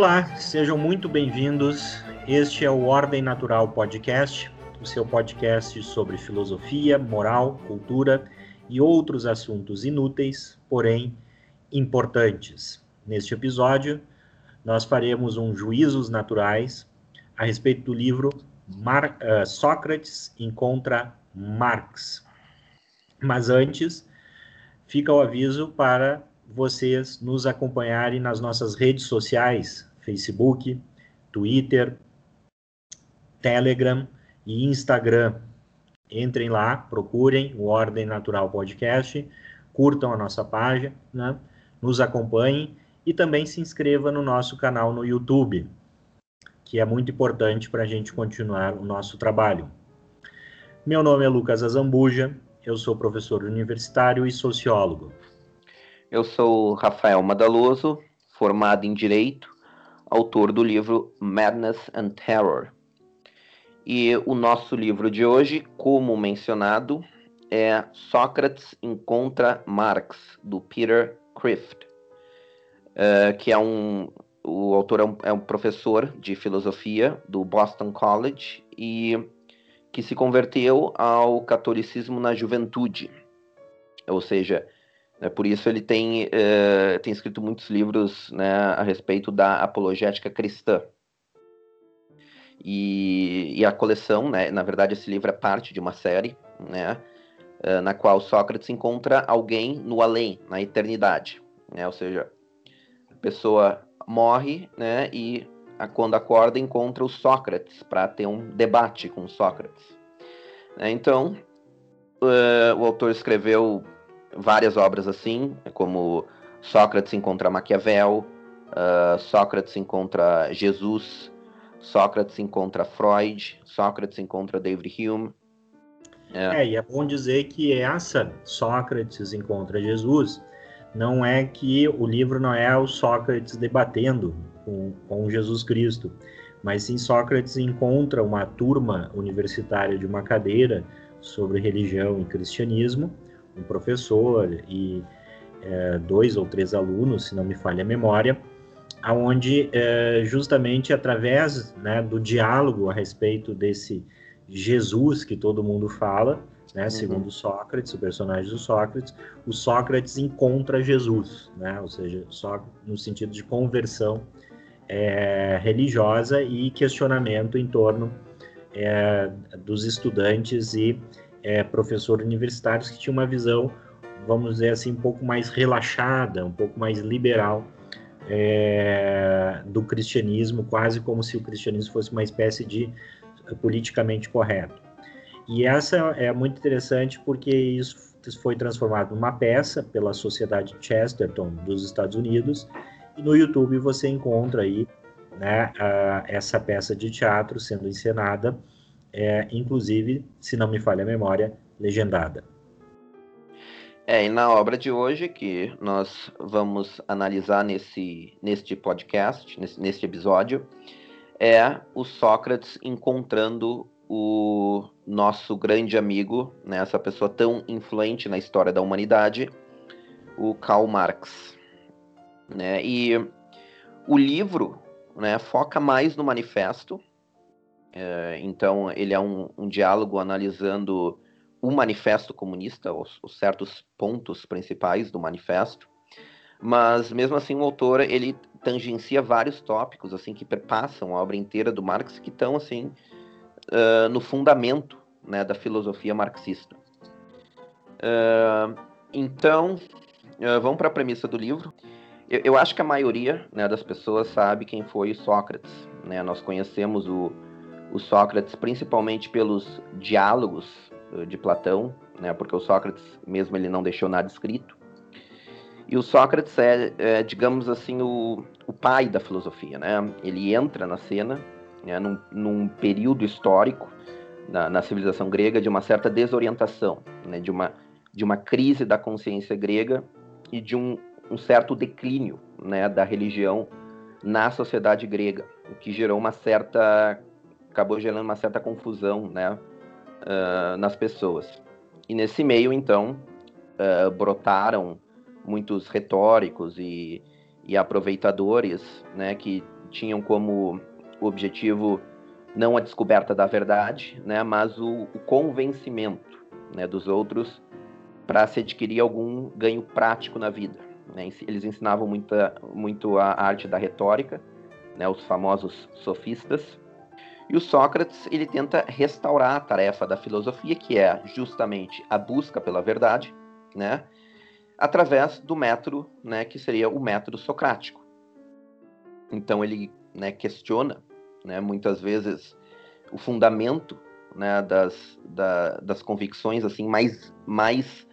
Olá, sejam muito bem-vindos. Este é o Ordem Natural Podcast, o seu podcast sobre filosofia, moral, cultura e outros assuntos inúteis, porém importantes. Neste episódio, nós faremos um juízos naturais a respeito do livro Mar uh, Sócrates encontra Marx. Mas antes, fica o aviso para vocês nos acompanharem nas nossas redes sociais, Facebook, Twitter, Telegram e Instagram. Entrem lá, procurem o Ordem Natural Podcast, curtam a nossa página, né? nos acompanhem e também se inscreva no nosso canal no YouTube, que é muito importante para a gente continuar o nosso trabalho. Meu nome é Lucas Azambuja, eu sou professor universitário e sociólogo. Eu sou Rafael Madaloso, formado em Direito, autor do livro Madness and Terror. E o nosso livro de hoje, como mencionado, é Sócrates encontra Marx, do Peter Crift, uh, que é um. O autor é um, é um professor de filosofia do Boston College e que se converteu ao catolicismo na juventude. Ou seja, né? Por isso ele tem, uh, tem escrito muitos livros né, a respeito da apologética cristã. E, e, a coleção, né, na verdade esse livro é parte de uma série, né, uh, na qual Sócrates encontra alguém no além, na eternidade. Né, ou seja, a pessoa morre né, e quando acorda encontra o Sócrates para ter um debate com Sócrates. Né, então, uh, o autor escreveu várias obras assim, como Sócrates encontra Maquiavel, uh, Sócrates encontra Jesus, Sócrates encontra Freud, Sócrates encontra David Hume. É. é, e é bom dizer que essa Sócrates encontra Jesus não é que o livro não é o Sócrates debatendo com, com Jesus Cristo, mas sim Sócrates encontra uma turma universitária de uma cadeira sobre religião e cristianismo um professor e é, dois ou três alunos, se não me falha a memória, aonde é, justamente através né, do diálogo a respeito desse Jesus que todo mundo fala, né, uhum. segundo Sócrates, o personagem do Sócrates, o Sócrates encontra Jesus, né, ou seja, só no sentido de conversão é, religiosa e questionamento em torno é, dos estudantes e é, professores universitários que tinham uma visão, vamos dizer assim, um pouco mais relaxada, um pouco mais liberal é, do cristianismo, quase como se o cristianismo fosse uma espécie de politicamente correto. E essa é muito interessante porque isso foi transformado numa peça pela Sociedade Chesterton dos Estados Unidos e no YouTube você encontra aí né, a, essa peça de teatro sendo encenada é, inclusive, se não me falha a memória, legendada. É, e na obra de hoje, que nós vamos analisar nesse, neste podcast, nesse, neste episódio, é o Sócrates encontrando o nosso grande amigo, né, essa pessoa tão influente na história da humanidade, o Karl Marx. Né? E o livro né, foca mais no manifesto, é, então, ele é um, um, diálogo analisando o manifesto comunista, os, os, certos pontos principais do manifesto, mas mesmo assim o autor ele tangencia vários tópicos assim que perpassam a obra inteira do Marx que estão assim uh, no fundamento né, da filosofia marxista. Uh, então, vamos para a premissa do livro. Eu, eu acho que a maioria né, das pessoas sabe quem foi Sócrates. Né? Nós conhecemos o, o Sócrates, principalmente pelos diálogos uh, de Platão, né, porque o Sócrates mesmo ele não deixou nada escrito. E o Sócrates é, é digamos assim, o, o, pai da filosofia. Né? Ele entra na cena né, num, num, período histórico na, na, civilização grega de uma certa desorientação, né, de, uma, de uma crise da consciência grega e de um, um certo declínio né, da religião na sociedade grega, o que gerou uma certa acabou gerando uma certa confusão né, uh, nas pessoas. E nesse meio, então, uh, brotaram muitos retóricos e, e aproveitadores né, que tinham como objetivo não a descoberta da verdade, né, mas o, o convencimento né, dos outros para se adquirir algum ganho prático na vida. Né? Eles ensinavam muita, muito a arte da retórica, né, os famosos sofistas. E o Sócrates ele tenta restaurar a tarefa da filosofia, que é justamente a busca pela verdade, né, através do método, né, que seria o método socrático. Então ele né, questiona, né, muitas vezes o fundamento né, das, da, das convicções assim mais mais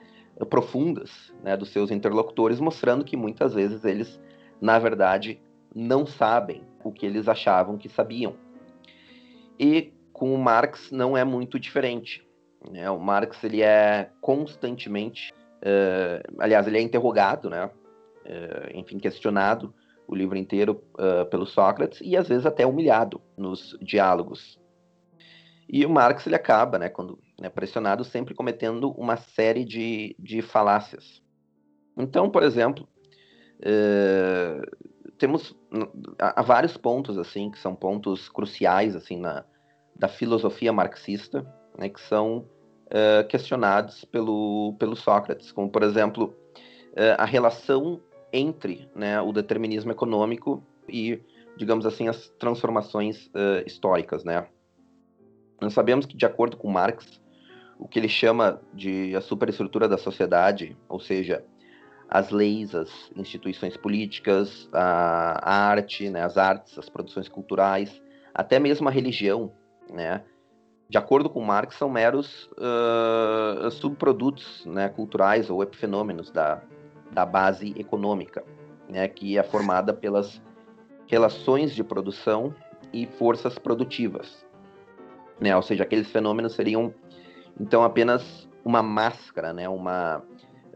profundas né, dos seus interlocutores, mostrando que muitas vezes eles, na verdade, não sabem o que eles achavam que sabiam. E com o Marx não é muito diferente. Né? O Marx ele é constantemente, uh, aliás, ele é interrogado, né? Uh, enfim, questionado o livro inteiro uh, pelo Sócrates e às vezes até humilhado nos diálogos. E o Marx ele acaba, né, quando né, pressionado, sempre cometendo uma série de, de falácias. Então, por exemplo, é, temos há, vários pontos assim que são pontos cruciais assim na da filosofia marxista, né, que são é, questionados pelo pelo Sócrates, como por exemplo é, a relação entre né, o determinismo econômico e digamos assim as transformações históricas, né? Nós sabemos que, de acordo com Marx, o que ele chama de a superestrutura da sociedade, ou seja, as leis, as instituições políticas, a, a arte, né, as artes, as produções culturais, até mesmo a religião, né, de acordo com Marx, são meros uh, subprodutos né, culturais ou epifenômenos da, da base econômica, né, que é formada pelas relações de produção e forças produtivas né? Ou seja, aqueles fenômenos seriam então apenas uma máscara, né? Uma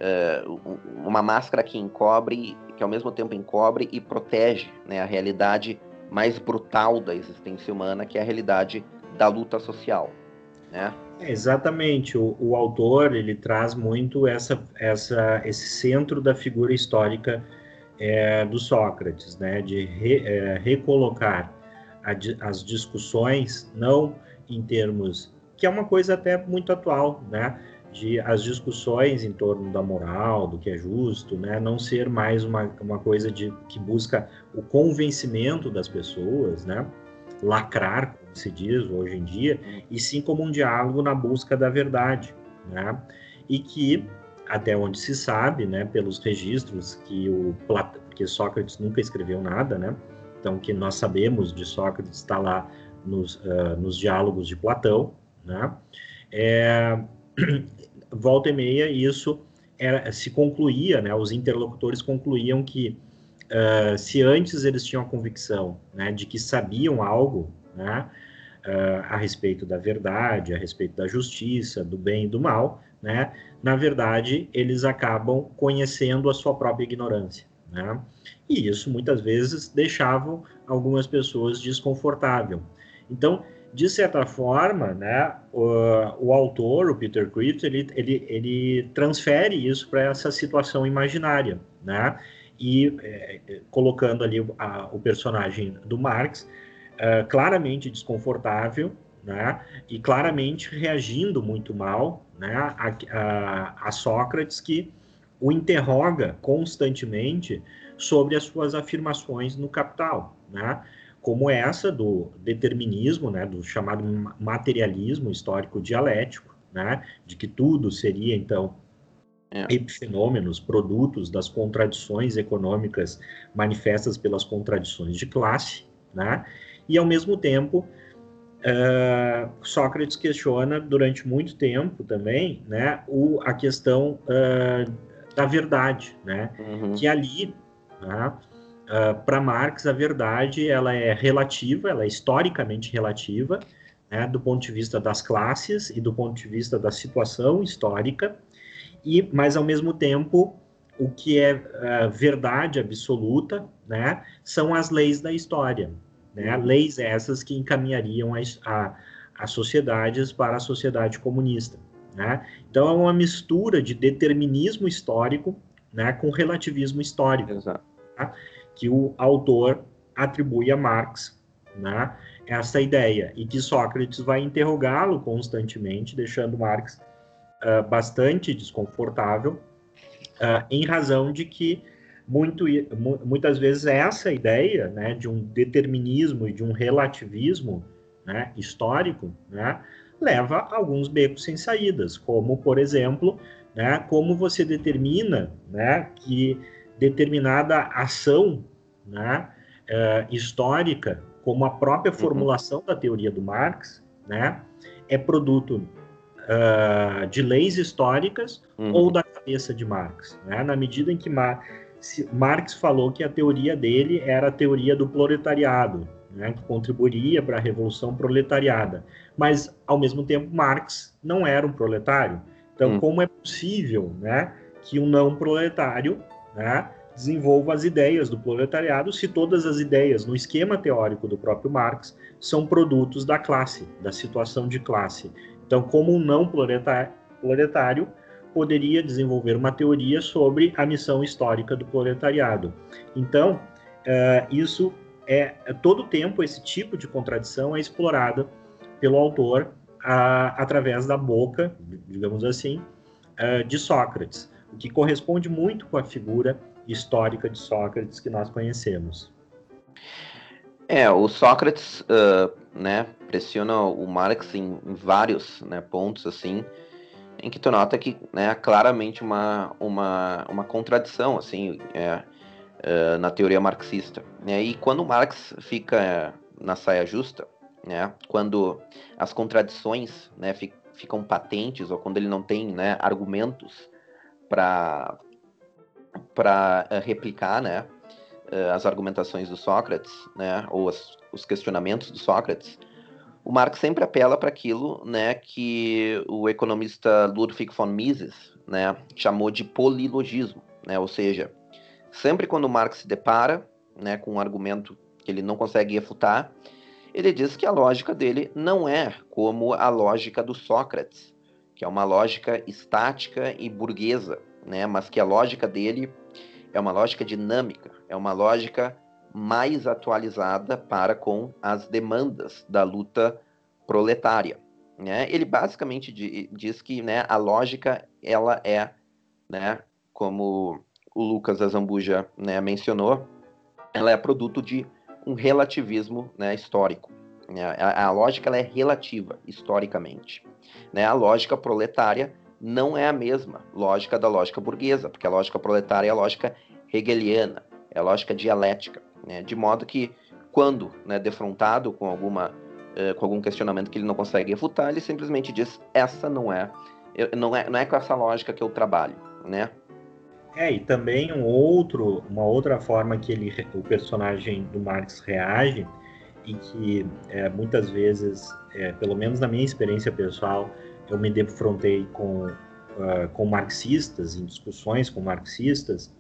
uh, uma máscara que encobre, que ao mesmo tempo encobre e protege, né? A realidade mais brutal da existência humana, que é a realidade da luta social, né? É, exatamente. O, o, autor ele traz muito essa, essa, esse centro da figura histórica é, do Sócrates, né? De re, é, recolocar a, as discussões não em termos que é uma coisa até muito atual, né? De as discussões em torno da moral, do que é justo, né? Não ser mais uma, uma coisa de que busca o convencimento das pessoas, né? Lacrar, como se diz hoje em dia, e sim como um diálogo na busca da verdade, né? E que até onde se sabe, né, pelos registros que o porque Sócrates nunca escreveu nada, né? Então que nós sabemos de Sócrates está lá nos, uh, nos diálogos de Platão, né? É, volta e meia, isso era, se concluía, né? Os interlocutores concluíam que uh, se antes eles tinham a convicção, né, de que sabiam algo, né? Uh, a respeito da verdade, a respeito da justiça, do bem e do mal, né? Na verdade, eles acabam conhecendo a sua própria ignorância, né? E isso muitas vezes deixavam algumas pessoas desconfortáveis. Então, de certa forma, né, o, o autor, o Peter Crit, ele, ele, ele transfere isso para essa situação imaginária, né, e é, colocando ali a, o personagem do Marx é, claramente desconfortável, né, e claramente reagindo muito mal, né, a, a, a Sócrates que o interroga constantemente sobre as suas afirmações no Capital, né, como essa do determinismo, né, do chamado materialismo histórico dialético, né, de que tudo seria então é. epifenômenos, produtos das contradições econômicas manifestas pelas contradições de classe, né, e ao mesmo tempo uh, Sócrates questiona durante muito tempo também, né, o, a questão uh, da verdade, né, uhum. que ali né, Uh, ah, para Marx, a verdade ela é relativa, ela é historicamente relativa, né, do ponto de vista das classes e do ponto de vista da situação histórica, e mas ao mesmo tempo o que é uh, verdade absoluta, né, são as leis da história, né, leis essas que encaminhariam as, a, as sociedades para a sociedade comunista. Né? Então é uma mistura de determinismo histórico né, com relativismo histórico. Exato. Tá? Que o autor atribui a Marx né, essa ideia. E que Sócrates vai interrogá-lo constantemente, deixando Marx uh, bastante desconfortável, uh, em razão de que muito, muitas vezes essa ideia né, de um determinismo e de um relativismo né, histórico né, leva a alguns becos sem saídas, como, por exemplo, né, como você determina né, que determinada ação né, uh, histórica, como a própria uhum. formulação uhum. da teoria do Marx, né, é produto uh, de leis históricas uhum. ou da cabeça de Marx. Né? Na medida em que Mar Marx falou que a teoria dele era a teoria do proletariado, né, que contribuiria para a revolução proletariada. Mas, ao mesmo tempo, Marx não era um proletário. Então, hum. como é possível né, que um não proletário né, desenvolva as ideias do proletariado se todas as ideias no esquema teórico do próprio Marx são produtos da classe, da situação de classe? Então, como um não proletário poderia desenvolver uma teoria sobre a missão histórica do proletariado? Então, uh, isso é, é todo tempo esse tipo de contradição é explorada pelo autor a, através da boca, digamos assim, uh, de Sócrates, o que corresponde muito com a figura histórica de Sócrates que nós conhecemos. É, o Sócrates, uh, né, pressiona o Marx em, em vários né, pontos, assim, em que tu nota que, né, claramente uma, uma, uma contradição, assim, é, uh, na teoria marxista. Né? E quando Marx fica na saia justa, né, quando as contradições né, ficam patentes ou quando ele não tem né, argumentos para para uh, replicar né, uh, as argumentações do Sócrates, né, ou as, os questionamentos do Sócrates, o Marx sempre apela para aquilo né, que o economista Ludwig von Mises né, chamou de polilogismo, né, ou seja, Sempre quando Marx se depara né, com um argumento que ele não consegue refutar, ele diz que a lógica dele não é como a lógica do Sócrates, que é uma lógica estática e burguesa, né, mas que a lógica dele é uma lógica dinâmica, é uma lógica mais atualizada para com as demandas da luta proletária. Né? Ele basicamente diz que né, a lógica ela é, né, como o Lucas Azambuja né, mencionou, ela é produto de um relativismo né, histórico. Né? A, a, lógica é relativa historicamente. Né? A lógica proletária não é a mesma lógica da lógica burguesa, porque a lógica proletária é a lógica hegeliana, é a lógica dialética, né? de modo que quando né, defrontado com alguma uh, com algum questionamento que ele não consegue refutar, ele simplesmente diz essa não é não é não é com essa lógica que eu trabalho, né? É, e também um outro, uma outra forma que ele, o personagem do Marx reage, e que é, muitas vezes, é, pelo menos na minha experiência pessoal, eu me defrontei com, uh, com marxistas, em discussões com marxistas,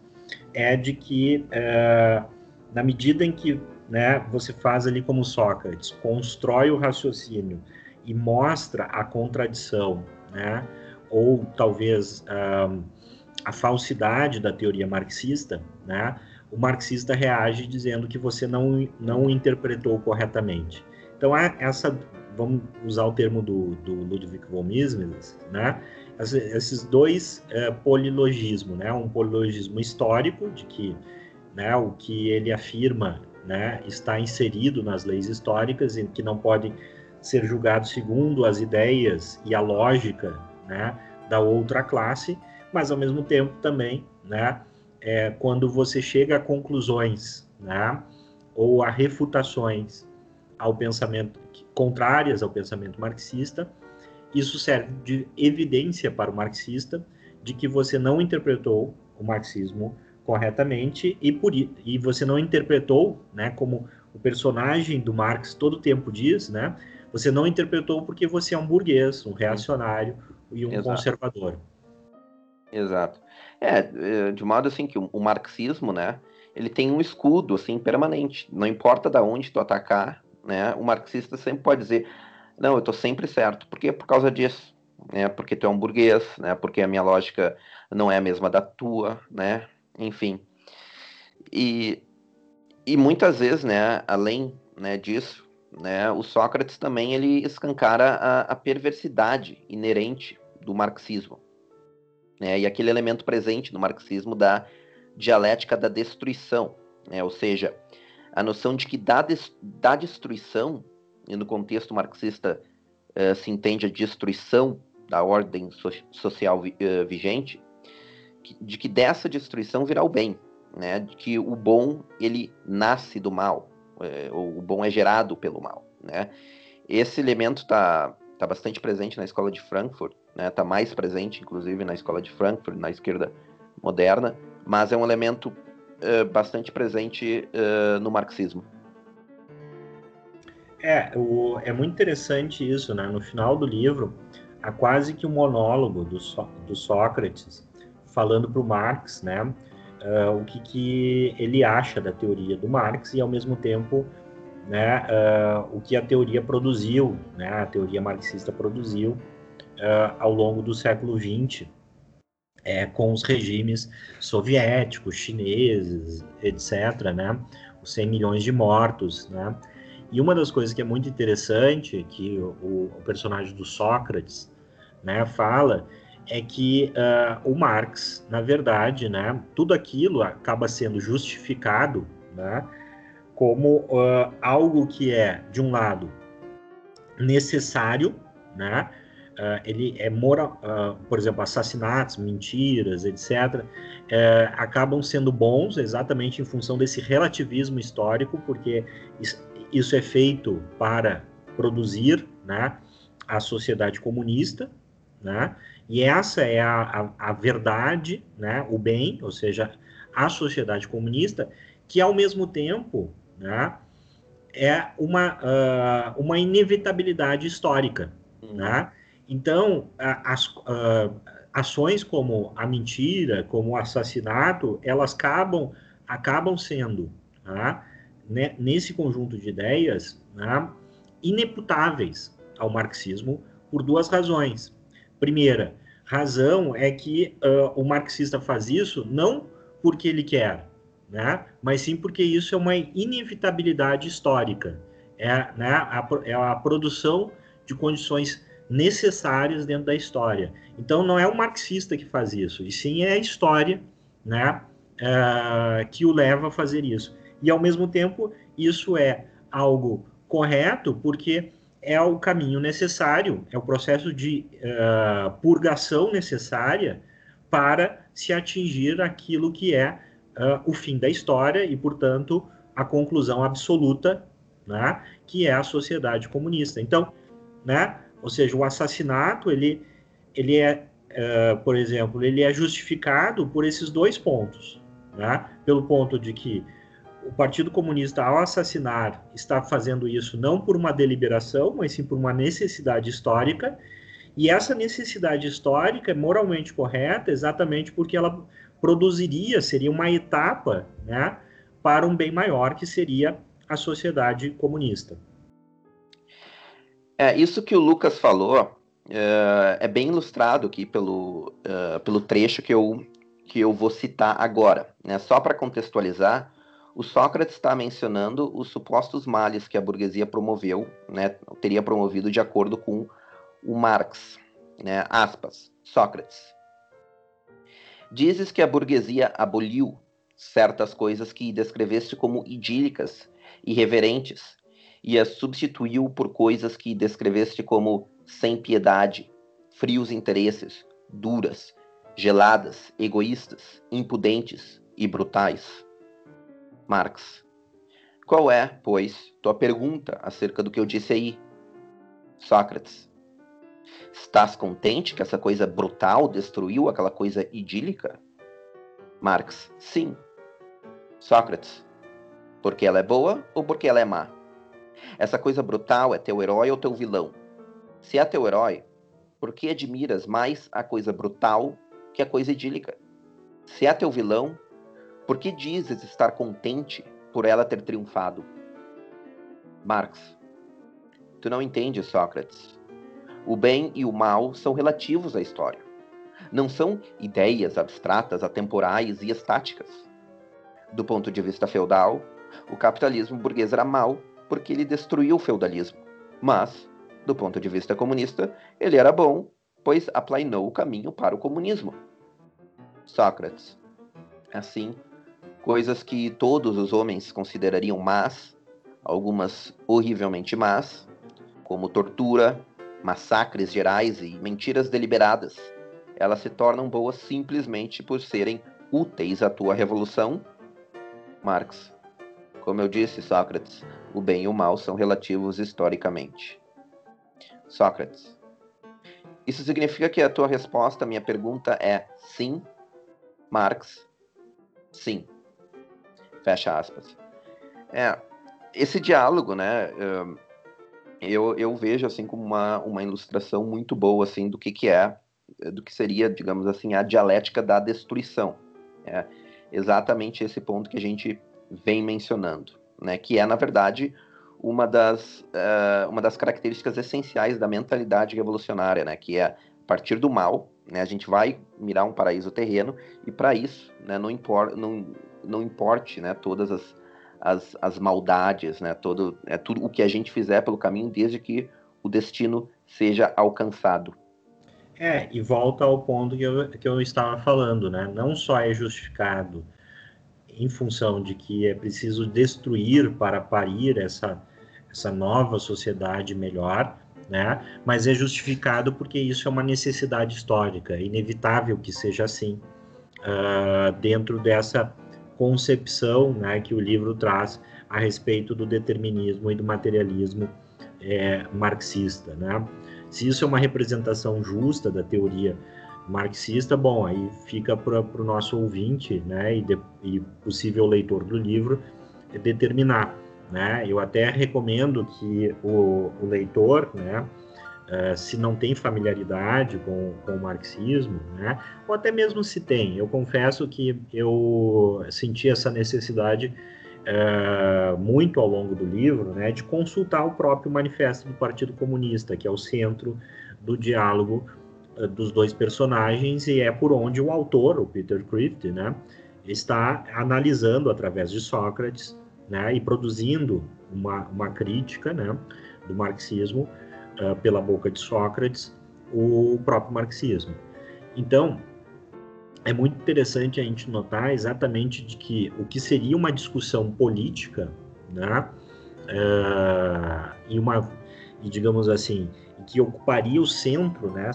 é de que, uh, na medida em que né, você faz ali como Sócrates, constrói o raciocínio e mostra a contradição, né, ou talvez. Uh, a falsidade da teoria marxista, né, o marxista reage dizendo que você não, não interpretou corretamente. Então, essa, vamos usar o termo do, do Ludwig von Mises, né, esses dois é, polilogismos, né, um polilogismo histórico, de que né, o que ele afirma né, está inserido nas leis históricas e que não pode ser julgado segundo as ideias e a lógica né, da outra classe, mas ao mesmo tempo também, né, é, quando você chega a conclusões, né, ou a refutações ao pensamento contrárias ao pensamento marxista, isso serve de evidência para o marxista de que você não interpretou o marxismo corretamente e por e você não interpretou, né, como o personagem do Marx todo tempo diz, né, você não interpretou porque você é um burguês, um reacionário e um Exato. conservador. Exato. É, é, de modo assim que o, marxismo, né, ele tem um escudo assim permanente. Não importa da onde tu atacar, né, o marxista sempre pode dizer, não, eu estou sempre certo. Por quê? Por causa disso, né? Porque tu é um burguês, né? Porque a minha lógica não é a mesma da tua, né? Enfim. E e muitas vezes, né, além né, disso, né, o Sócrates também ele escancara a, a perversidade inerente do marxismo. Né, e aquele elemento presente no marxismo da dialética da destruição, né, ou seja, a noção de que da, des, da destruição, e no contexto marxista uh, se entende a destruição da ordem so, social vi, uh, vigente, que, de que dessa destruição virá o bem, né, de que o bom ele nasce do mal, é, ou o bom é gerado pelo mal, né? Esse elemento está tá bastante presente na escola de Frankfurt, né? Tá mais presente, inclusive, na escola de Frankfurt, na esquerda moderna, mas é um elemento uh, bastante presente uh, no marxismo. É, o, é muito interessante isso, né? No final do livro, há quase que um monólogo do, do Sócrates falando para o Marx, né? Uh, o que, que ele acha da teoria do Marx e, ao mesmo tempo, né, uh, o que a teoria produziu, né, a teoria marxista produziu uh, ao longo do século XX, é, com os regimes soviéticos, chineses, etc., né, os 100 milhões de mortos, né, e uma das coisas que é muito interessante, que o, o personagem do Sócrates né, fala, é que uh, o Marx, na verdade, né, tudo aquilo acaba sendo justificado né, como uh, algo que é, de um lado, necessário, né, uh, ele é moral, por exemplo, assassinatos, mentiras, etc., eh, acabam sendo bons exatamente em função desse relativismo histórico, porque isso é feito para produzir né, a sociedade comunista, né? E essa é a, a, a, verdade, né, o bem, ou seja, a sociedade comunista, que ao mesmo tempo né, é uma, uh, uma inevitabilidade histórica. Uhum. Né? Então, as uh, ações como a mentira, como o assassinato, elas acabam, acabam sendo, né, nesse conjunto de ideias, né, ineputáveis ao marxismo por duas razões. Primeira, razão é que uh, o marxista faz isso não porque ele quer, né? mas sim porque isso é uma inevitabilidade histórica. É, né, a, é a produção de condições necessárias dentro da história. Então, não é o marxista que faz isso, e sim é a história né, uh, que o leva a fazer isso. E, ao mesmo tempo, isso é algo correto, porque é o caminho necessário, é o processo de uh, purgação necessária para se atingir aquilo que é uh, o fim da história e, portanto, a conclusão absoluta, né, que é a sociedade comunista. Então, né, ou seja, o assassinato ele, ele é, uh, por exemplo, ele é justificado por esses dois pontos, né, pelo ponto de que o Partido Comunista, ao assassinar, está fazendo isso não por uma deliberação, mas sim por uma necessidade histórica. E essa necessidade histórica é moralmente correta exatamente porque ela produziria, seria uma etapa né, para um bem maior, que seria a sociedade comunista. É, isso que o Lucas falou é, é bem ilustrado aqui pelo, é, pelo trecho que eu, que eu vou citar agora. Né? Só para contextualizar, o Sócrates está mencionando os supostos males que a burguesia promoveu, né, teria promovido de acordo com o Marx, né, aspas, Sócrates. Dizes que a burguesia aboliu certas coisas que descreveste como idílicas, irreverentes, e as substituiu por coisas que descreveste como sem piedade, frios interesses, duras, geladas, egoístas, impudentes e brutais. Marx. Qual é, pois, tua pergunta acerca do que eu disse aí? Sócrates. Estás contente que essa coisa brutal destruiu aquela coisa idílica? Marx. Sim. Sócrates. Porque ela é boa ou porque ela é má? Essa coisa brutal é teu herói ou teu vilão? Se é teu herói, por que admiras mais a coisa brutal que a coisa idílica? Se é teu vilão, por que dizes estar contente por ela ter triunfado? Marx. Tu não entendes, Sócrates. O bem e o mal são relativos à história. Não são ideias abstratas, atemporais e estáticas. Do ponto de vista feudal, O capitalismo burguês era mau porque ele destruiu o feudalismo. Mas, do ponto de vista comunista, ele era bom, pois aplainou o caminho para o comunismo. Sócrates. Assim, coisas que todos os homens considerariam más, algumas horrivelmente más, como tortura, massacres gerais e mentiras deliberadas, elas se tornam boas simplesmente por serem úteis à tua revolução? Marx. Como eu disse, Sócrates, o bem e o mal são relativos historicamente. Sócrates. Isso significa que a tua resposta à minha pergunta é sim, Marx? Sim. Fecha aspas. É, esse diálogo, né, eu, eu vejo assim como uma, uma ilustração muito boa assim do que, que é, do que seria, digamos assim, a dialética da destruição. É exatamente esse ponto que a gente vem mencionando, né, que é, na verdade, uma das, uh, uma das características essenciais da mentalidade revolucionária, né, que é partir do mal, né, a gente vai mirar um paraíso terreno, e para isso, né, não, impor, não, não importe né, todas as, as, as maldades, né, todo, é tudo o que a gente fizer pelo caminho, desde que o destino seja alcançado. É, e volta ao ponto que eu, que eu estava falando, né? Não só é justificado em função de que é preciso destruir para parir essa, essa nova sociedade melhor, né? Mas é justificado porque isso é uma necessidade histórica, inevitável que seja assim, uh, dentro dessa concepção, né, que o livro traz a respeito do determinismo e do materialismo é, marxista, né? Se isso é uma representação justa da teoria marxista, bom, aí fica para o nosso ouvinte, né, e, de, e possível leitor do livro determinar. Né? Eu até recomendo que o, o leitor, né, uh, se não tem familiaridade com, com o marxismo, né, ou até mesmo se tem, eu confesso que eu senti essa necessidade uh, muito ao longo do livro, né, de consultar o próprio manifesto do Partido Comunista, que é o centro do diálogo uh, dos dois personagens e é por onde o autor, o Peter Crift, né, está analisando através de Sócrates né, e produzindo uma, uma crítica né, do marxismo uh, pela boca de Sócrates, o próprio marxismo. Então, é muito interessante a gente notar exatamente de que o que seria uma discussão política, né, uh, e uma, e digamos assim, que ocuparia o centro, né,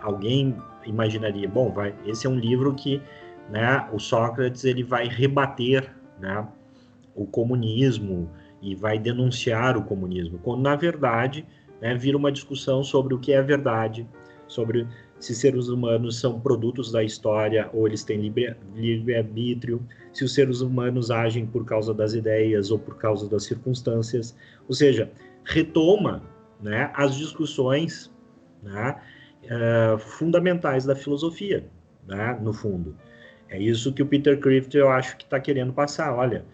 alguém imaginaria, bom, vai, esse é um livro que, né, o Sócrates ele vai rebater, né, o comunismo e vai denunciar o comunismo, quando na verdade né, vira uma discussão sobre o que é verdade, sobre se seres humanos são produtos da história ou eles têm livre-arbítrio, se os seres humanos agem por causa das ideias ou por causa das circunstâncias, ou seja, retoma né, as discussões né, uh, fundamentais da filosofia, né, no fundo. É isso que o Peter Crift eu acho que está querendo passar. Olha,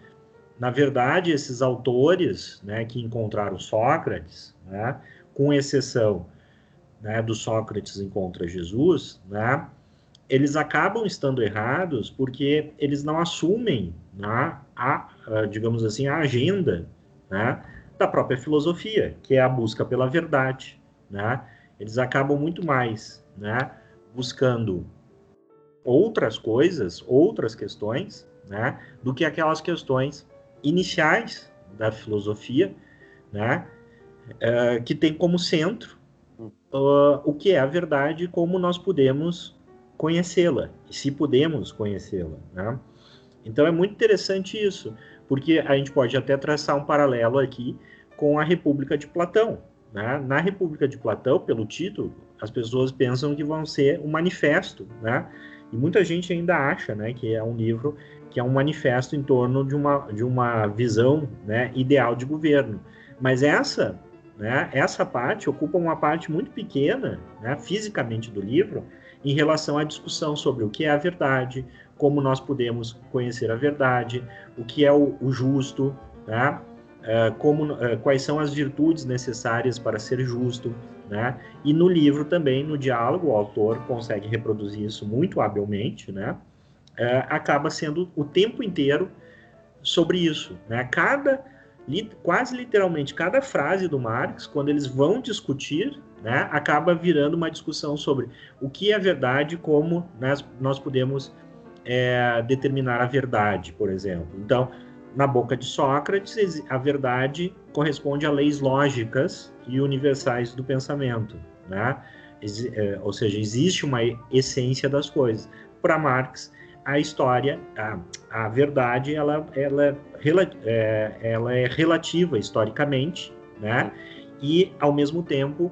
na verdade, esses autores né, que encontraram Sócrates, né, com exceção né, do Sócrates encontra Jesus, né, eles acabam estando errados porque eles não assumem né, a, a, digamos assim, a agenda né, da própria filosofia, que é a busca pela verdade. Né? Eles acabam muito mais né, buscando outras coisas, outras questões, né, do que aquelas questões iniciais da filosofia, né, uh, que tem como centro uh, o que é a verdade e como nós podemos conhecê-la, se podemos conhecê-la. Né? Então é muito interessante isso, porque a gente pode até traçar um paralelo aqui com a República de Platão. Né? Na República de Platão, pelo título, as pessoas pensam que vão ser um manifesto, né? E muita gente ainda acha, né, que é um livro que é um manifesto em torno de uma, de uma visão né, ideal de governo. Mas essa, né, essa parte ocupa uma parte muito pequena, né, fisicamente, do livro, em relação à discussão sobre o que é a verdade, como nós podemos conhecer a verdade, o que é o, o justo, né, uh, como, uh, quais são as virtudes necessárias para ser justo. Né? E no livro também, no diálogo, o autor consegue reproduzir isso muito habilmente, né? é, acaba sendo o tempo inteiro sobre isso. Né? Cada, li, quase literalmente, cada frase do Marx, quando eles vão discutir, né, acaba virando uma discussão sobre o que é verdade, como né, nós podemos é, determinar a verdade, por exemplo. Então, na boca de Sócrates, a verdade corresponde a leis lógicas e universais do pensamento, né? É, ou seja, existe uma essência das coisas. Para Marx, a história, a, a verdade, ela, ela, é, ela é relativa historicamente, né? E, ao mesmo tempo,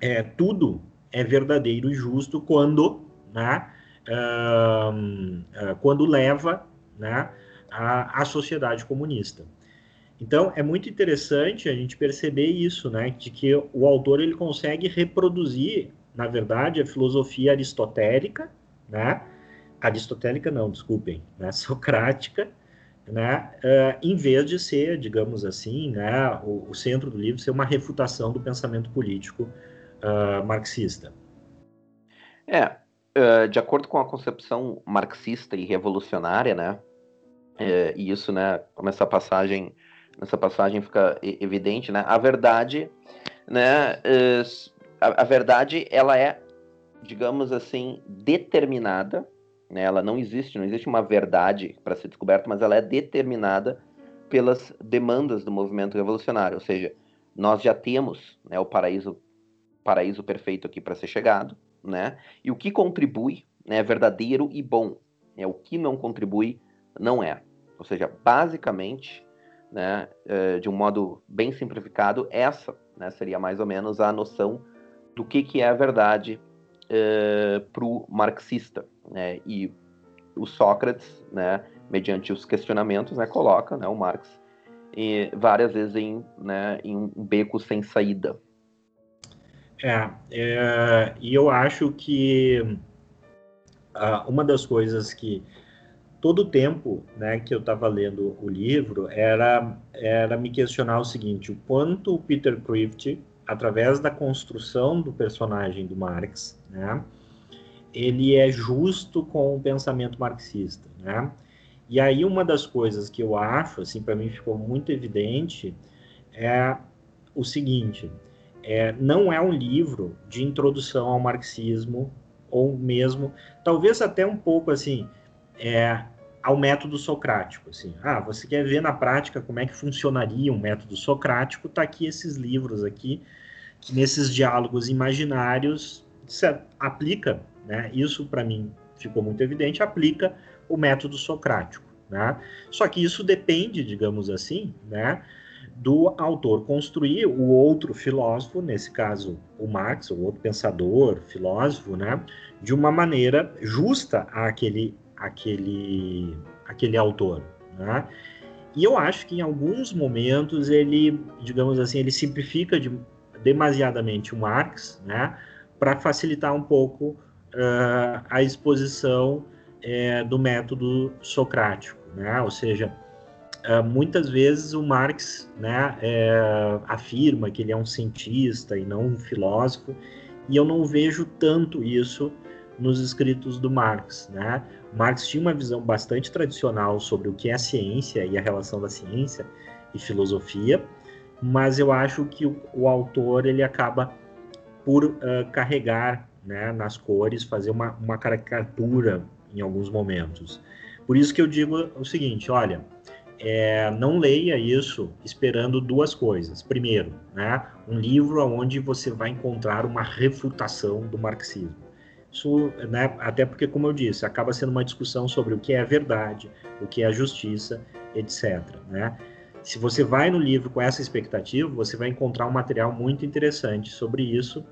é, tudo é verdadeiro e justo quando, né? Uh, quando leva, né? A, a sociedade comunista. Então é muito interessante a gente perceber isso, né, de que o autor ele consegue reproduzir, na verdade, a filosofia aristotélica, né, aristotélica não, desculpem, né, socrática, né, uh, em vez de ser, digamos assim, né, o, o, centro do livro ser uma refutação do pensamento político uh, marxista. É, uh, de acordo com a concepção marxista e revolucionária, né, é, e isso, né, como essa passagem nessa passagem fica evidente, né? A verdade, né? A, a verdade, ela é, digamos assim, determinada, né? Ela não existe, não existe uma verdade para ser descoberta, mas ela é determinada pelas demandas do movimento revolucionário, ou seja, nós já temos, né, o paraíso paraíso perfeito aqui para ser chegado, né? E o que contribui, né, é verdadeiro e bom. É o que não contribui não é. Ou seja, basicamente, né, eh, de um modo bem simplificado, essa né, seria mais ou menos a noção do que, que é a verdade eh, para o marxista. Né, e o Sócrates, né, mediante os questionamentos, né, coloca né, o Marx e, várias vezes em, né, em um beco sem saída. É, é e eu acho que uh, uma das coisas que todo o tempo né, que eu estava lendo o livro era, era me questionar o seguinte: o quanto o Peter Crift, através da construção do personagem do Marx, né, ele é justo com o pensamento marxista. Né? E aí, uma das coisas que eu acho, assim, para mim ficou muito evidente, é o seguinte: é, não é um livro de introdução ao marxismo, ou mesmo, talvez até um pouco assim é, ao método socrático. Assim. Ah, você quer ver na prática como é que funcionaria um método socrático? Tá aqui esses livros aqui, que nesses diálogos imaginários aplica, né? Isso para mim ficou muito evidente, aplica o método socrático, né? Só que isso depende, digamos assim, né? do autor construir o outro filósofo, nesse caso o Marx, o outro pensador, filósofo, né, de uma maneira justa àquele aquele, aquele autor, né? E eu acho que em alguns momentos ele, digamos assim, ele simplifica de, demasiadamente o Marx, né? Para facilitar um pouco uh, a exposição uh, do método socrático, né? Ou seja, uh, muitas vezes o Marx, né, eh, afirma que ele é um cientista e não um filósofo, e eu não vejo tanto isso nos escritos do Marx, né? Marx tinha uma visão bastante tradicional sobre o que é ciência e a relação da ciência e filosofia, mas eu acho que o, o autor ele acaba por uh, carregar né, nas cores, fazer uma, uma caricatura em alguns momentos. Por isso que eu digo o seguinte, olha, é, não leia isso esperando duas coisas. Primeiro, né, um livro onde você vai encontrar uma refutação do marxismo. Isso, né, até porque, como eu disse, acaba sendo uma discussão sobre o que é verdade, o que é justiça, etc. Né? Se você vai no livro com essa expectativa, você vai encontrar um material muito interessante sobre isso,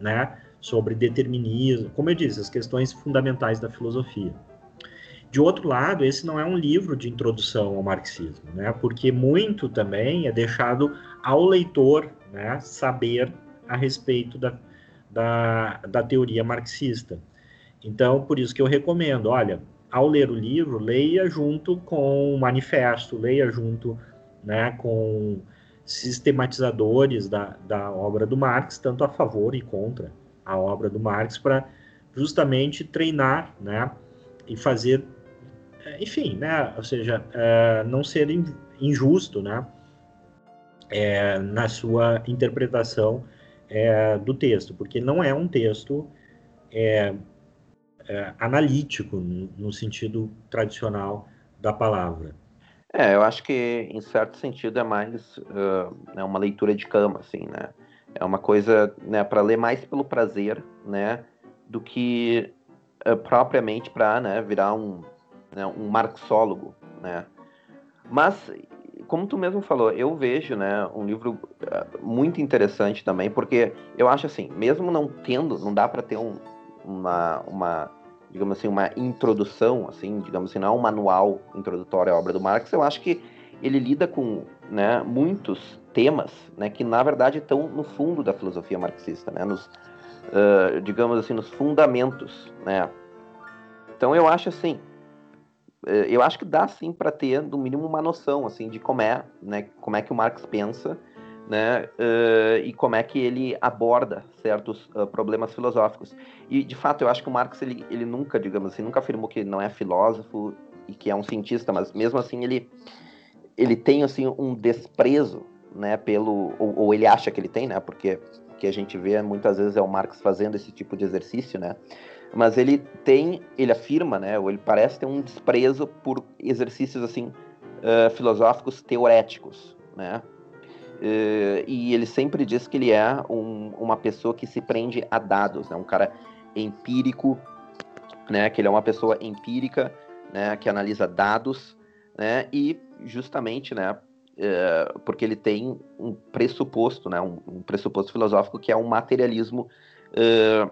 né? Sobre determinismo, como eu disse, as questões fundamentais da filosofia. De outro lado, esse não é um livro de introdução ao marxismo, né? porque muito também é deixado ao leitor né, saber a respeito da, da, da teoria marxista. Então, por isso que eu recomendo, olha, ao ler o livro, leia junto com o manifesto, leia junto né, com sistematizadores da, da obra do Marx, tanto a favor e contra a obra do Marx, para justamente treinar né, e fazer enfim, né? Ou seja, é, não ser injusto, né? É, na sua interpretação é, do texto, porque não é um texto analítico no, no, sentido tradicional da palavra. É, eu acho que em certo sentido é mais uh, é uma leitura de cama, assim, né? É uma coisa né, para ler mais pelo prazer, né, do que uh, propriamente para né, virar um, né, um marxólogo, né? Mas como tu mesmo falou, eu vejo, né, um livro uh, muito interessante também, porque eu acho assim, mesmo não tendo, não dá para ter um, uma, uma, digamos assim, uma introdução, assim, digamos assim, não é um manual introdutório à obra do Marx, eu acho que ele lida com, né, muitos temas, né, que na verdade estão no fundo da filosofia marxista, né, nos, uh, digamos assim, nos fundamentos, né. Então eu acho assim, eu acho que dá sim para ter no mínimo uma noção assim de como é, né, como é que o Marx pensa, né, uh, e como é que ele aborda certos uh, problemas filosóficos. E de fato eu acho que o Marx ele, ele nunca, digamos assim, nunca afirmou que ele não é filósofo e que é um cientista, mas mesmo assim ele ele tem assim um desprezo, né, pelo ou, ou ele acha que ele tem, né, porque que a gente vê muitas vezes é o Marx fazendo esse tipo de exercício, né? mas ele tem, ele afirma, né, ou ele parece ter um desprezo por exercícios assim uh, filosóficos teoréticos, né? Uh, e ele sempre diz que ele é um, uma pessoa que se prende a dados, né? Um cara empírico, né? Que ele é uma pessoa empírica, né? Que analisa dados, né? E justamente, né? Uh, porque ele tem um pressuposto, né? Um, um, pressuposto filosófico que é um materialismo uh,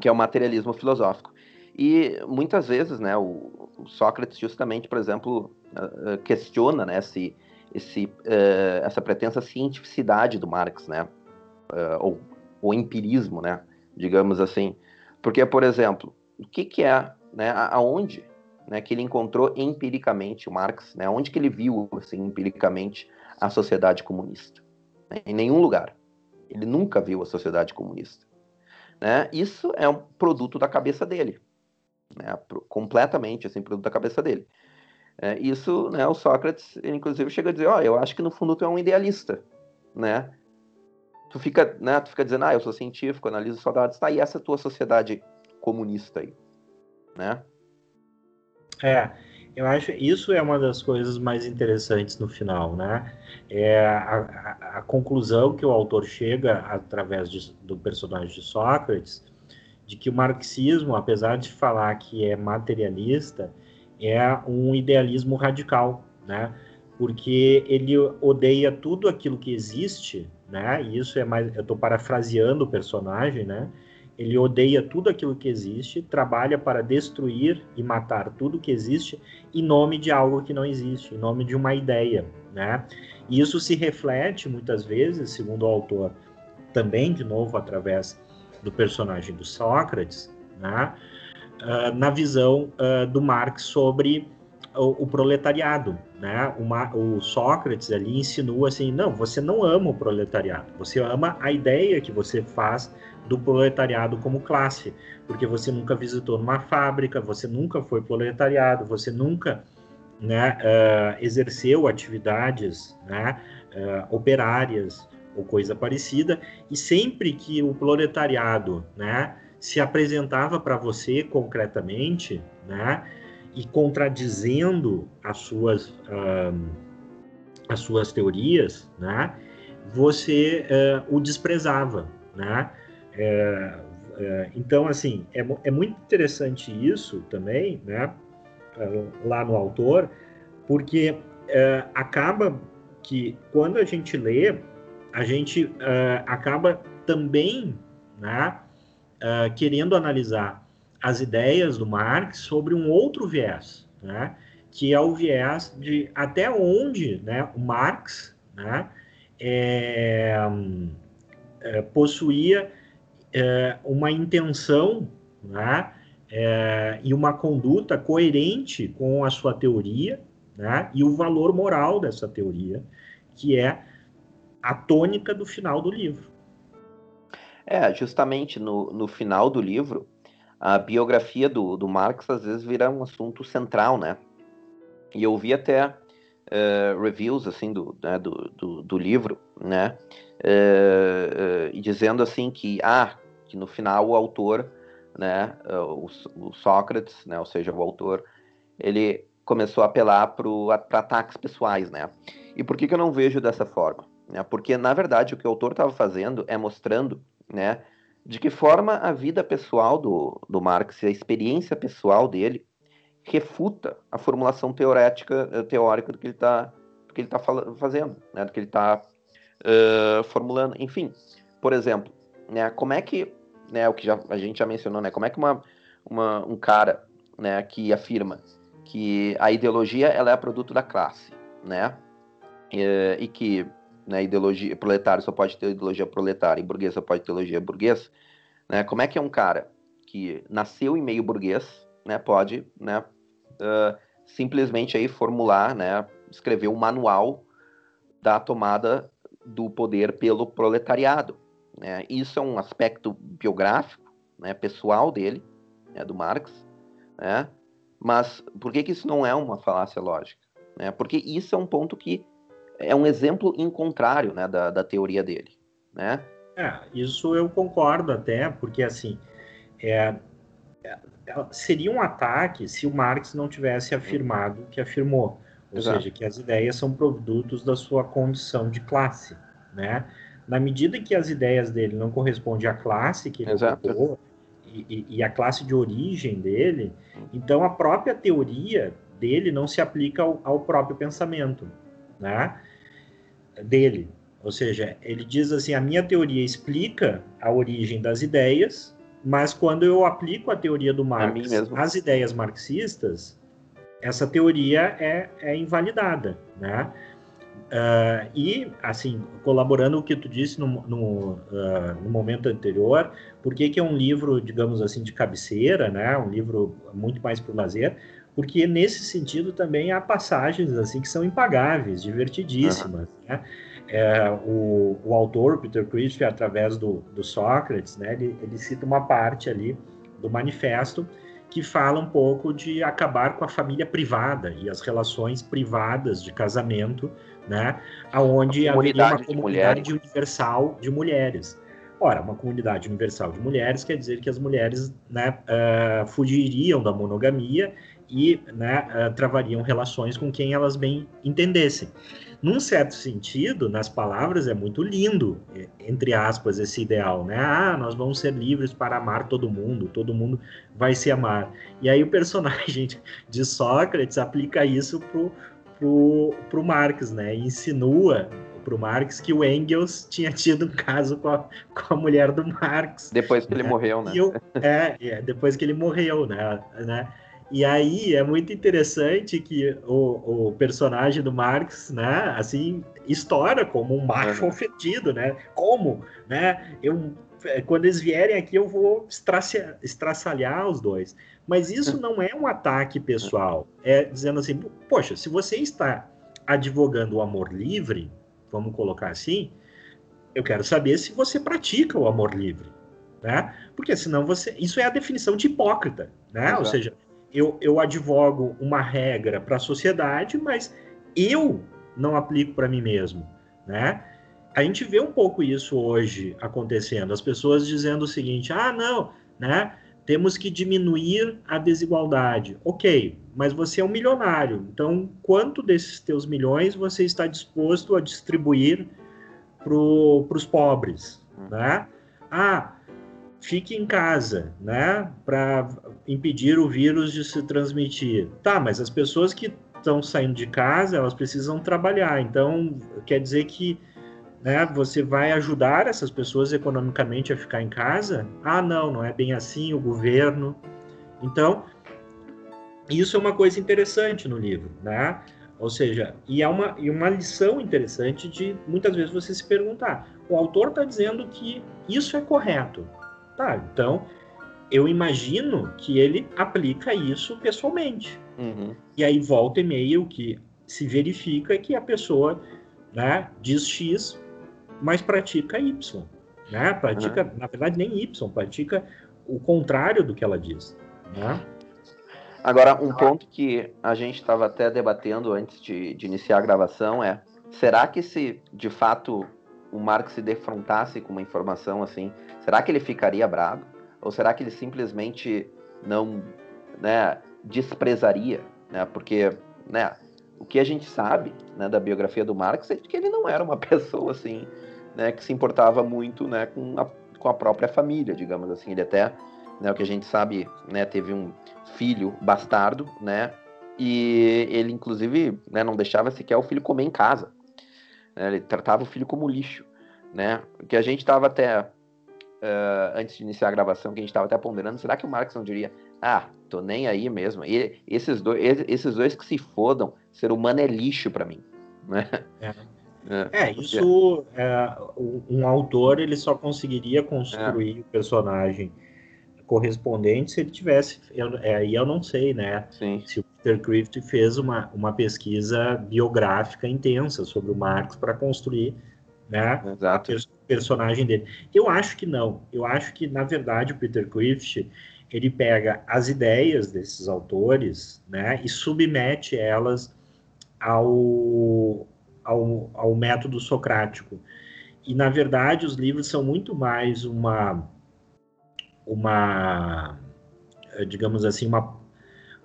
que é o materialismo filosófico. E muitas vezes, né, o, o Sócrates justamente, por exemplo, uh, questiona, né, esse, esse, uh, essa pretensa cientificidade do Marx, né, uh, ou o empirismo, né, digamos assim. Porque, por exemplo, o que, que é, né, aonde, né, que ele encontrou empiricamente o Marx, né, onde que ele viu, assim, empiricamente a sociedade comunista? Em nenhum lugar. Ele nunca viu a sociedade comunista. Né? Isso é um produto da cabeça dele, né? completamente assim, produto da cabeça dele. É, isso, né, o Sócrates, ele, inclusive, chega a dizer, ó, oh, eu acho que no fundo tu é um idealista, né? Tu fica, né, tu fica dizendo, ah, eu sou científico, analiso só dados, tá, e essa tua sociedade comunista aí, né? É, eu acho isso é uma das coisas mais interessantes no final, né? É a, a, a conclusão que o autor chega através de, do personagem de Sócrates, de que o marxismo, apesar de falar que é materialista, é um idealismo radical, né? Porque ele odeia tudo aquilo que existe, né? E isso é mais, eu estou parafraseando o personagem, né? Ele odeia tudo aquilo que existe, trabalha para destruir e matar tudo que existe em nome de algo que não existe, em nome de uma ideia, né? E isso se reflete muitas vezes, segundo o autor, também de novo através do personagem do Sócrates, né? Uh, na visão uh, do Marx sobre o, o proletariado, né? O Sócrates ali insinua assim, não, você não ama o proletariado, você ama a ideia que você faz do proletariado como classe, porque você nunca visitou numa fábrica, você nunca foi proletariado, você nunca né, uh, exerceu atividades né, uh, operárias ou coisa parecida, e sempre que o proletariado né, se apresentava para você concretamente, né, e contradizendo as suas, uh, as suas teorias, né, você o desprezava, né? É, é, então, assim, é, é, muito interessante isso também, né, é, lá no autor, porque é, acaba que quando a gente lê, a gente é, acaba também, né, é, querendo analisar as ideias do Marx sobre um outro viés, né, que é o viés de até onde, né, o Marx, né, possuía é, uma intenção né, é, e uma conduta coerente com a sua teoria né, e o valor moral dessa teoria, que é a tônica do final do livro. É, justamente no, no final do livro, a biografia do, do Marx às vezes vira um assunto central, né? E eu vi até uh, reviews assim do, né, do, do, do, livro, né? Uh, e dizendo assim que ah, que no final o autor, né, o, o, Sócrates, né, ou seja, o autor, ele começou a apelar para ataques pessoais, né? E por que, que eu não vejo dessa forma? Né? Porque na verdade o que o autor estava fazendo é mostrando, né? de que forma a vida pessoal do, do Marx e a experiência pessoal dele refuta a formulação teorética, eh, teórica do que ele está ele está fazendo, né, do que ele está uh, formulando. Enfim, por exemplo, né, como é que, né, o que já, a gente já mencionou, né, como é que uma, uma, um cara, né, que afirma que a ideologia ela é produto da classe, né, e, e que né, ideologia proletária só pode ter ideologia proletária e burguês só pode ter ideologia burguesa, né? Como é que é um cara que nasceu em meio burguês, né, pode, né, uh, simplesmente aí formular, né, escrever um manual da tomada do poder pelo proletariado, né? Isso é um aspecto biográfico, né, pessoal dele, né, do Marx, né? Mas por que que isso não é uma falácia lógica? Né? Porque isso é um ponto que é um exemplo em contrário né, da, da teoria dele. Né? É, isso eu concordo até, porque assim, é, é, seria um ataque se o Marx não tivesse afirmado que afirmou, ou Exato. seja, que as ideias são produtos da sua condição de classe, né? Na medida que as ideias dele não correspondem à classe que ele ocupou, e, e, e a classe de origem dele, então a própria teoria dele não se aplica ao, ao próprio pensamento, né? dele. Ou seja, ele diz assim: a minha teoria explica a origem das ideias, mas quando eu aplico a teoria do Marx às ideias marxistas, essa teoria é, é invalidada, né? Uh, e, assim, colaborando o que tu disse no, no, uh, no, momento anterior, por que, que é um livro, digamos assim, de cabeceira, né? Um livro muito mais para o lazer, porque nesse sentido também há passagens assim que são impagáveis, divertidíssimas. Uhum. Né? É, o, o, autor, Peter Christie, através do, do Sócrates, né, ele, ele cita uma parte ali do manifesto que fala um pouco de acabar com a família privada e as relações privadas de casamento, né, aonde haveria uma comunidade de universal de mulheres. Ora, uma comunidade universal de mulheres quer dizer que as mulheres né, uh, fugiriam da monogamia e né, uh, travariam relações com quem elas bem entendessem. Num certo sentido, nas palavras, é muito lindo, entre aspas, esse ideal, né? Ah, nós vamos ser livres para amar todo mundo, todo mundo vai se amar. E aí o personagem de Sócrates aplica isso pro, pro, pro Marx, né? E insinua pro Marx que o Engels tinha tido um caso com a, com a mulher do Marx. Depois que né? ele morreu, né? Eu, é, é, depois que ele morreu, né? né? E aí é muito interessante que o, o personagem do Marx, né, assim, estoura como um macho uhum. ofendido, né? Como, né? Eu, é, quando eles vierem aqui, eu vou estraça, estraçalhar os dois. Mas isso não é um ataque pessoal. É dizendo assim, poxa, se você está advogando o amor livre, vamos colocar assim, eu quero saber se você pratica o amor livre, né? Porque senão você, isso é a definição de hipócrita, né? Exato. Ou seja, eu, eu advogo uma regra para a sociedade, mas eu não aplico para mim mesmo, né? A gente vê um pouco isso hoje acontecendo, as pessoas dizendo o seguinte: ah, não, né? Temos que diminuir a desigualdade. Ok, mas você é um milionário, então quanto desses teus milhões você está disposto a distribuir para os pobres, né? Ah, fique em casa, né, para impedir o vírus de se transmitir. Tá, mas as pessoas que estão saindo de casa, elas precisam trabalhar. Então, quer dizer que né, você vai ajudar essas pessoas economicamente a ficar em casa? Ah, não, não é bem assim, o governo. Então, isso é uma coisa interessante no livro, né? Ou seja, e é uma, e uma lição interessante de muitas vezes você se perguntar: o autor está dizendo que isso é correto, Tá, então eu imagino que ele aplica isso pessoalmente. Uhum. E aí volta e meio que se verifica que a pessoa né, diz X, mas pratica Y. Né? Pratica, uhum. na verdade, nem Y, pratica o contrário do que ela diz. Né? Agora, um ponto que a gente estava até debatendo antes de, de, iniciar a gravação é: será que se de fato o Marx se defrontasse com uma informação assim, será que ele ficaria bravo? Ou será que ele simplesmente não né, desprezaria? Né? Porque né, o que a gente sabe né, da biografia do Marx é que ele não era uma pessoa assim né, que se importava muito né, com, a, com a própria família, digamos assim. Ele até, né, o que a gente sabe, né, teve um filho bastardo, né, e ele inclusive né, não deixava sequer o filho comer em casa. Né, ele tratava o filho como lixo, né. O que a gente estava até uh, antes de iniciar a gravação, que a gente estava até ponderando, será que o Marx não diria, ah, tô nem aí mesmo. E esses dois, esses dois que se fodam, ser humano é lixo para mim, né? É. É, é isso. É, um autor ele só conseguiria construir é. o personagem correspondente se ele tivesse. É, aí eu, eu não sei, né? Sim. Se o Peter Crift fez uma, uma pesquisa biográfica intensa sobre o Marx para construir né, Exato. o personagem dele. Eu acho que não. Eu acho que, na verdade, o Peter Crift ele pega as ideias desses autores né, e submete elas ao, ao, ao método socrático. E, na verdade, os livros são muito mais uma, uma digamos assim, uma,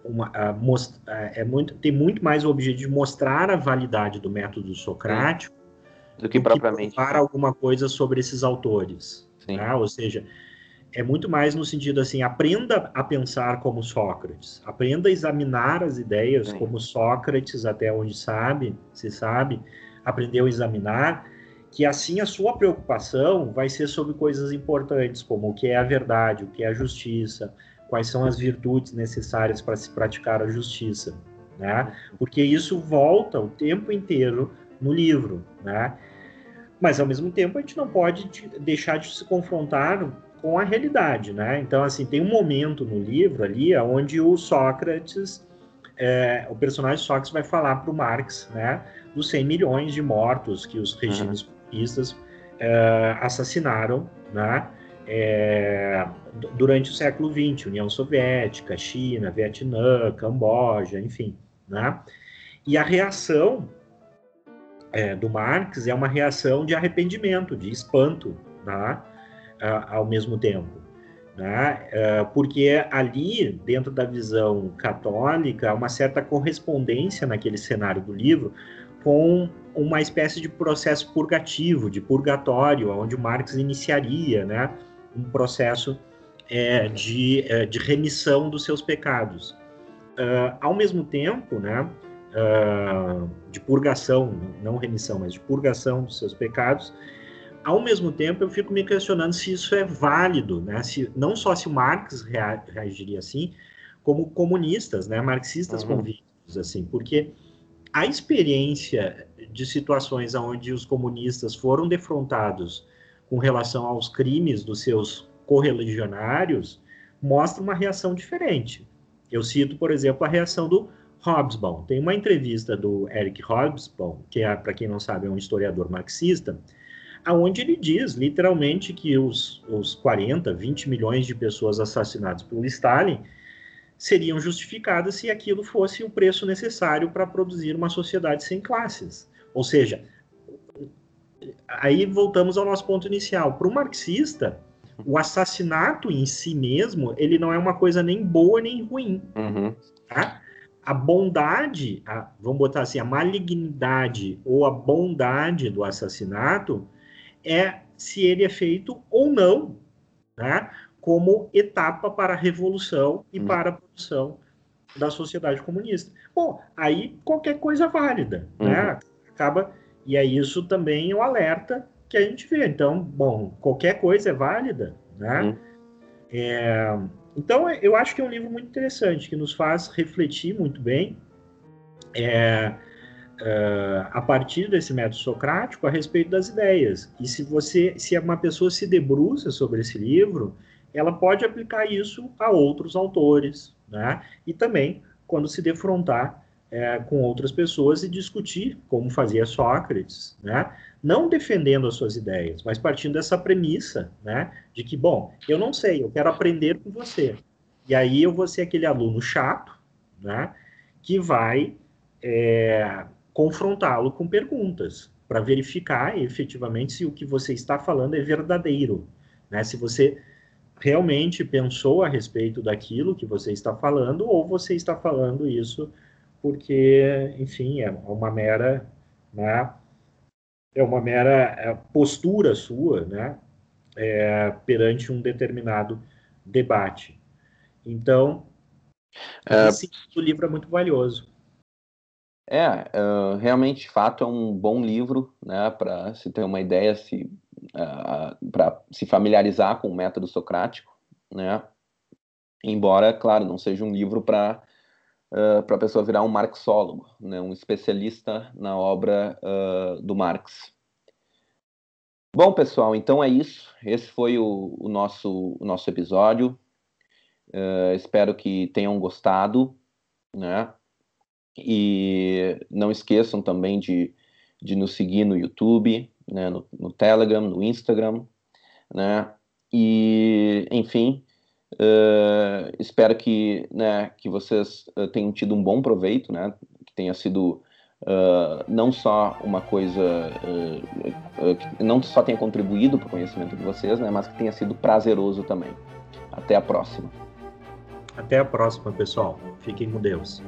uma é muito, tem muito mais o objetivo de mostrar a validade do método socrático do que do propriamente falar alguma coisa sobre esses autores. Né? Ou seja, é muito mais no sentido assim, aprenda a pensar como Sócrates, aprenda a examinar as ideias Sim. como Sócrates, até onde sabe, se sabe, aprendeu a examinar, que assim a sua preocupação vai ser sobre coisas importantes, como o que é a verdade, o que é a justiça, quais são as virtudes necessárias para se praticar a justiça, né? Porque isso volta o tempo inteiro no livro, né? Mas ao mesmo tempo a gente não pode deixar de se confrontar com a realidade, né? Então, assim, tem um momento no livro ali onde o Sócrates, é, o personagem Sócrates vai falar para o Marx, né, dos 100 milhões de mortos que os regimes uhum. comunistas é, assassinaram, né, é, durante o século XX, União Soviética, China, Vietnã, Camboja, enfim, né? E a reação é, do Marx é uma reação de arrependimento, de espanto, né? ao mesmo tempo. Né? É, porque ali, dentro da visão católica, há uma certa correspondência naquele cenário do livro com uma espécie de processo purgativo, de purgatório, onde Marx iniciaria né, um processo é, de, é, de remissão dos seus pecados. Uh, ao mesmo tempo, né, uh, de purgação, não remissão, mas de purgação dos seus pecados, ao mesmo tempo, eu fico me questionando se isso é válido, né? Se, não só se o Marx reagiria assim, como comunistas, né? Marxistas uhum. convictos, assim, porque a experiência de situações onde os comunistas foram defrontados com relação aos crimes dos seus correligionários mostra uma reação diferente. Eu cito, por exemplo, a reação do Hobsbawm. Tem uma entrevista do Eric Hobsbawm, que é, para quem não sabe, é um historiador marxista, aonde ele diz literalmente que os, os 40, 20 milhões de pessoas assassinadas por Stalin seriam justificadas se aquilo fosse o preço necessário para produzir uma sociedade sem classes. Ou seja, aí voltamos ao nosso ponto inicial. Para o marxista, o assassinato em si mesmo, ele não é uma coisa nem boa nem ruim. Uhum. Tá? A bondade, a, vamos botar assim, a malignidade ou a bondade do assassinato é se ele é feito ou não, né, como etapa para a revolução e hum. para a produção da sociedade comunista. Bom, aí qualquer coisa é válida, né? uhum. né? Acaba e é isso também o alerta que a gente vê. Então, bom, qualquer coisa é válida, né? Uhum. É, então, eu acho que é um livro muito interessante que nos faz refletir muito bem. É, uh, a partir desse método socrático a respeito das ideias. E se você, se uma pessoa se debruça sobre esse livro, ela pode aplicar isso a outros autores, né? E também quando se defrontar é, com outras pessoas e discutir como fazia Sócrates, né? Não defendendo as suas ideias, mas partindo dessa premissa, né? De que, bom, eu não sei, eu quero aprender com você. E aí eu vou ser aquele aluno chato, né? Que vai é, confrontá-lo com perguntas para verificar efetivamente se o que você está falando é verdadeiro, né? Se você realmente pensou a respeito daquilo que você está falando ou você está falando isso porque, enfim, é uma mera, né, é uma mera é, postura sua, né, é, perante um determinado debate. Então, é, esse livro é muito valioso. É, uh, realmente, de fato, é um bom livro, né, para se ter uma ideia, se, uh, para se familiarizar com o método socrático, né, embora, claro, não seja um livro para para a pessoa virar um marxólogo, né, um especialista na obra uh, do Marx. Bom, pessoal, então é isso. Esse foi o, o nosso, o nosso episódio. Uh, espero que tenham gostado, né? E não esqueçam também de, de nos seguir no YouTube, né, no, no Telegram, no Instagram, né? E, enfim, Uh, espero que, né, que vocês uh, tenham tido um bom proveito, né, que tenha sido uh, não só uma coisa, que não só tenha contribuído para o conhecimento de vocês, né, mas que tenha sido prazeroso também. Até a próxima. Até a próxima, pessoal. Fiquem com Deus.